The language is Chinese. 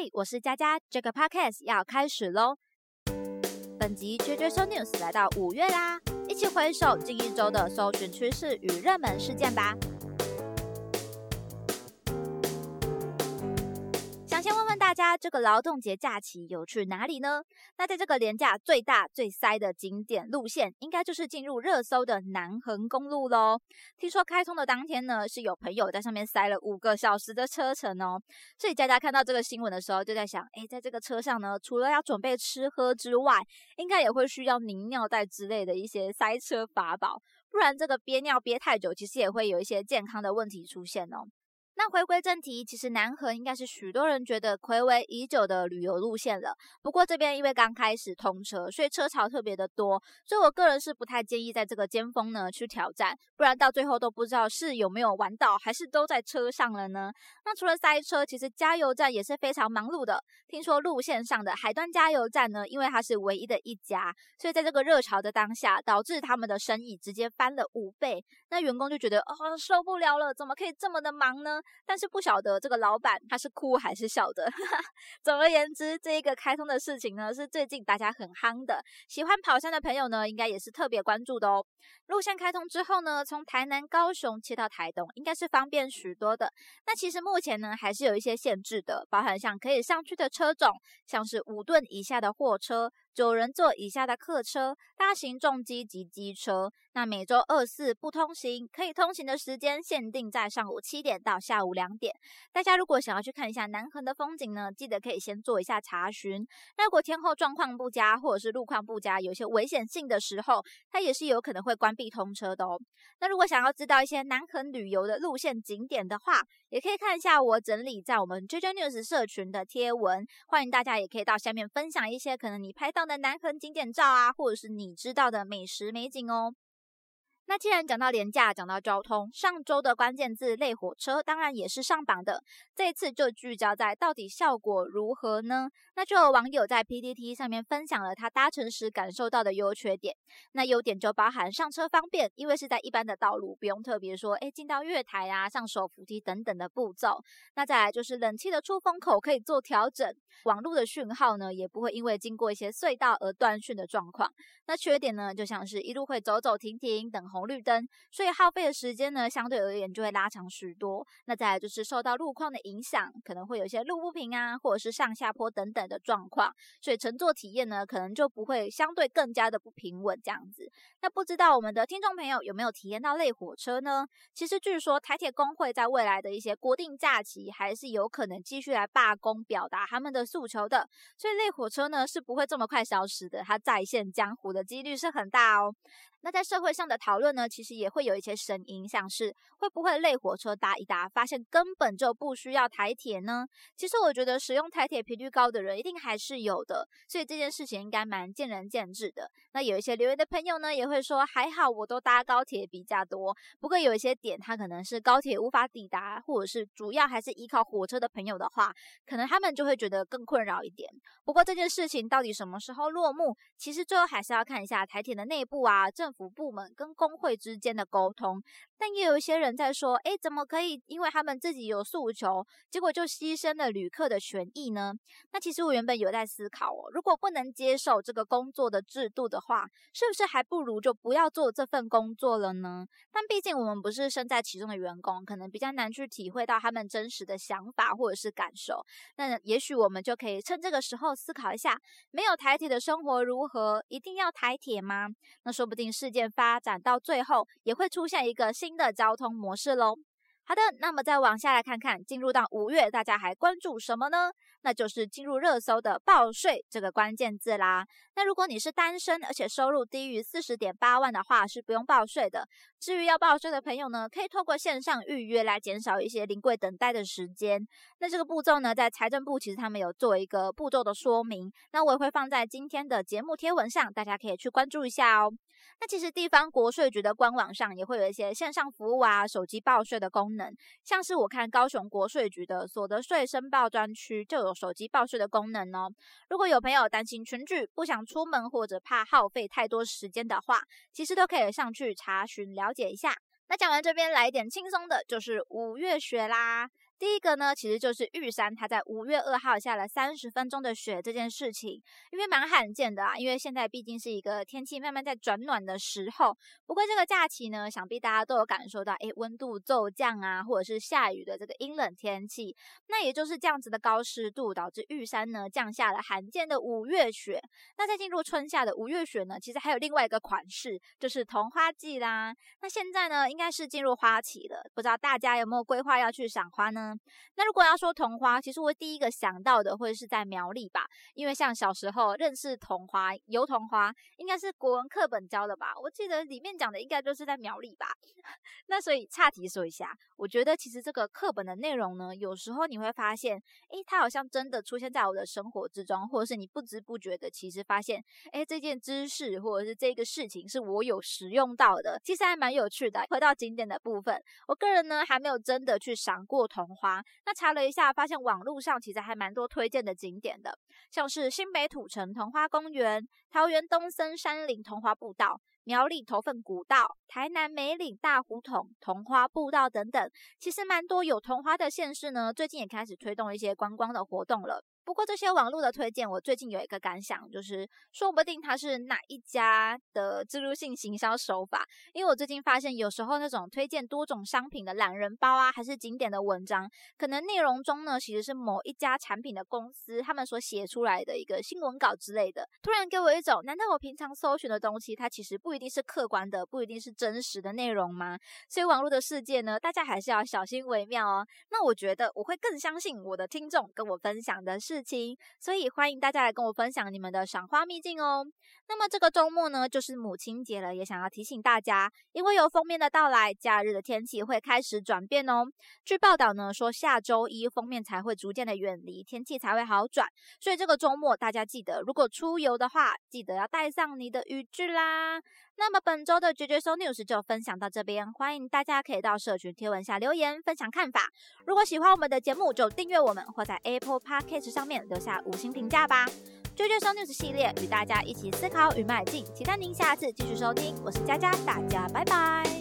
嘿，我是佳佳，这个 podcast 要开始喽。本集 JJ so News 来到五月啦，一起回首近一周的搜寻趋势与热门事件吧。想先问问大家这个劳动节假期有去哪里呢？那在这个廉价最大最塞的景点路线，应该就是进入热搜的南横公路喽。听说开通的当天呢，是有朋友在上面塞了五个小时的车程哦。所以佳佳看到这个新闻的时候，就在想，哎，在这个车上呢，除了要准备吃喝之外，应该也会需要您尿袋之类的一些塞车法宝，不然这个憋尿憋太久，其实也会有一些健康的问题出现哦。那回归正题，其实南河应该是许多人觉得暌违已久的旅游路线了。不过这边因为刚开始通车，所以车潮特别的多，所以我个人是不太建议在这个尖峰呢去挑战，不然到最后都不知道是有没有玩到，还是都在车上了呢。那除了塞车，其实加油站也是非常忙碌的。听说路线上的海端加油站呢，因为它是唯一的一家，所以在这个热潮的当下，导致他们的生意直接翻了五倍。那员工就觉得哦受不了了，怎么可以这么的忙呢？但是不晓得这个老板他是哭还是笑的。总而言之，这一个开通的事情呢，是最近大家很夯的。喜欢跑山的朋友呢，应该也是特别关注的哦。路线开通之后呢，从台南、高雄切到台东，应该是方便许多的。那其实目前呢，还是有一些限制的，包含像可以上去的车种，像是五吨以下的货车。九人座以下的客车、大型重机及机车，那每周二四不通行，可以通行的时间限定在上午七点到下午两点。大家如果想要去看一下南横的风景呢，记得可以先做一下查询。那如果天后状况不佳，或者是路况不佳，有些危险性的时候，它也是有可能会关闭通车的哦。那如果想要知道一些南横旅游的路线景点的话，也可以看一下我整理在我们 JJ News 社群的贴文，欢迎大家也可以到下面分享一些可能你拍到。的南横景点照啊，或者是你知道的美食美景哦。那既然讲到廉价，讲到交通，上周的关键字“类火车”当然也是上榜的。这一次就聚焦在到底效果如何呢？那就有网友在 PTT 上面分享了他搭乘时感受到的优缺点。那优点就包含上车方便，因为是在一般的道路，不用特别说，哎，进到月台啊、上手扶梯等等的步骤。那再来就是冷气的出风口可以做调整，网络的讯号呢也不会因为经过一些隧道而断讯的状况。那缺点呢，就像是一路会走走停停等候。红绿灯，所以耗费的时间呢，相对而言就会拉长许多。那再来就是受到路况的影响，可能会有一些路不平啊，或者是上下坡等等的状况，所以乘坐体验呢，可能就不会相对更加的不平稳这样子。那不知道我们的听众朋友有没有体验到类火车呢？其实据说台铁工会在未来的一些国定假期，还是有可能继续来罢工，表达他们的诉求的。所以类火车呢，是不会这么快消失的，它再现江湖的几率是很大哦。那在社会上的讨论呢，其实也会有一些声音，像是会不会累火车搭一搭，发现根本就不需要台铁呢？其实我觉得使用台铁频率高的人一定还是有的，所以这件事情应该蛮见仁见智的。那有一些留言的朋友呢，也会说还好我都搭高铁比较多，不过有一些点他可能是高铁无法抵达，或者是主要还是依靠火车的朋友的话，可能他们就会觉得更困扰一点。不过这件事情到底什么时候落幕，其实最后还是要看一下台铁的内部啊，政府部门跟工会之间的沟通，但也有一些人在说，哎，怎么可以因为他们自己有诉求，结果就牺牲了旅客的权益呢？那其实我原本有在思考哦，如果不能接受这个工作的制度的话，是不是还不如就不要做这份工作了呢？但毕竟我们不是身在其中的员工，可能比较难去体会到他们真实的想法或者是感受。那也许我们就可以趁这个时候思考一下，没有台铁的生活如何？一定要台铁吗？那说不定事件发展到最后，也会出现一个新新的交通模式喽。好的，那么再往下来看看，进入到五月，大家还关注什么呢？那就是进入热搜的报税这个关键字啦。那如果你是单身，而且收入低于四十点八万的话，是不用报税的。至于要报税的朋友呢，可以透过线上预约来减少一些临柜等待的时间。那这个步骤呢，在财政部其实他们有做一个步骤的说明，那我也会放在今天的节目贴文上，大家可以去关注一下哦。那其实地方国税局的官网上也会有一些线上服务啊，手机报税的功能，像是我看高雄国税局的所得税申报专区就有手机报税的功能哦。如果有朋友担心群聚，不想出门或者怕耗费太多时间的话，其实都可以上去查询了解一下。那讲完这边，来一点轻松的，就是五月雪啦。第一个呢，其实就是玉山，它在五月二号下了三十分钟的雪这件事情，因为蛮罕见的啊。因为现在毕竟是一个天气慢慢在转暖的时候。不过这个假期呢，想必大家都有感受到，诶，温度骤降啊，或者是下雨的这个阴冷天气。那也就是这样子的高湿度，导致玉山呢降下了罕见的五月雪。那在进入春夏的五月雪呢，其实还有另外一个款式，就是桐花季啦。那现在呢，应该是进入花期了，不知道大家有没有规划要去赏花呢？那如果要说桐花，其实我第一个想到的会是在苗栗吧，因为像小时候认识桐花、油桐花，应该是国文课本教的吧，我记得里面讲的应该就是在苗栗吧。那所以岔题说一下，我觉得其实这个课本的内容呢，有时候你会发现，诶，它好像真的出现在我的生活之中，或者是你不知不觉的，其实发现，诶，这件知识或者是这个事情是我有使用到的，其实还蛮有趣的。回到景点的部分，我个人呢还没有真的去赏过桐花。那查了一下，发现网络上其实还蛮多推荐的景点的，像是新北土城桐花公园、桃园东森山林桐花步道、苗栗头份古道、台南梅岭大湖同桐花步道等等。其实蛮多有桐花的县市呢，最近也开始推动一些观光的活动了。不过这些网络的推荐，我最近有一个感想，就是说不定它是哪一家的植入性行销手法。因为我最近发现，有时候那种推荐多种商品的懒人包啊，还是景点的文章，可能内容中呢，其实是某一家产品的公司他们所写出来的一个新闻稿之类的。突然给我一种，难道我平常搜寻的东西，它其实不一定是客观的，不一定是真实的内容吗？所以网络的世界呢，大家还是要小心为妙哦。那我觉得我会更相信我的听众跟我分享的是。事情，所以欢迎大家来跟我分享你们的赏花秘境哦。那么这个周末呢，就是母亲节了，也想要提醒大家，因为有封面的到来，假日的天气会开始转变哦。据报道呢，说下周一封面才会逐渐的远离，天气才会好转。所以这个周末大家记得，如果出游的话，记得要带上你的雨具啦。那么本周的绝绝搜 news 就分享到这边，欢迎大家可以到社群贴文下留言分享看法。如果喜欢我们的节目，就订阅我们，或在 Apple Podcast 上面留下五星评价吧。绝绝搜 news 系列与大家一起思考与迈进，期待您下次继续收听。我是佳佳，大家拜拜。